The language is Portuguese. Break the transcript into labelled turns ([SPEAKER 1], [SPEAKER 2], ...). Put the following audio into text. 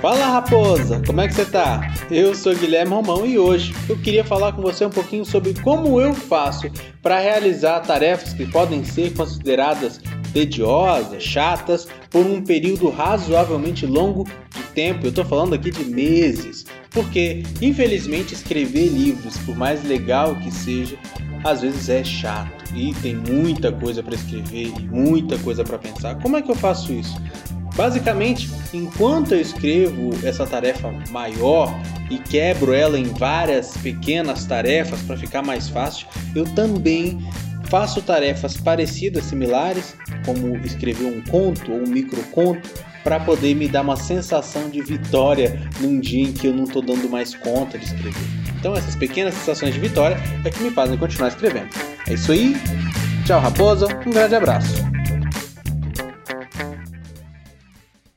[SPEAKER 1] Fala raposa, como é que você tá? Eu sou Guilherme Romão e hoje eu queria falar com você um pouquinho sobre como eu faço para realizar tarefas que podem ser consideradas tediosas, chatas, por um período razoavelmente longo de tempo. Eu tô falando aqui de meses, porque infelizmente escrever livros, por mais legal que seja, às vezes é chato e tem muita coisa para escrever e muita coisa para pensar. Como é que eu faço isso? Basicamente, enquanto eu escrevo essa tarefa maior e quebro ela em várias pequenas tarefas para ficar mais fácil, eu também faço tarefas parecidas, similares, como escrever um conto ou um microconto, para poder me dar uma sensação de vitória num dia em que eu não estou dando mais conta de escrever. Então, essas pequenas sensações de vitória é que me fazem continuar escrevendo. É isso aí. Tchau, raposa. Um grande abraço.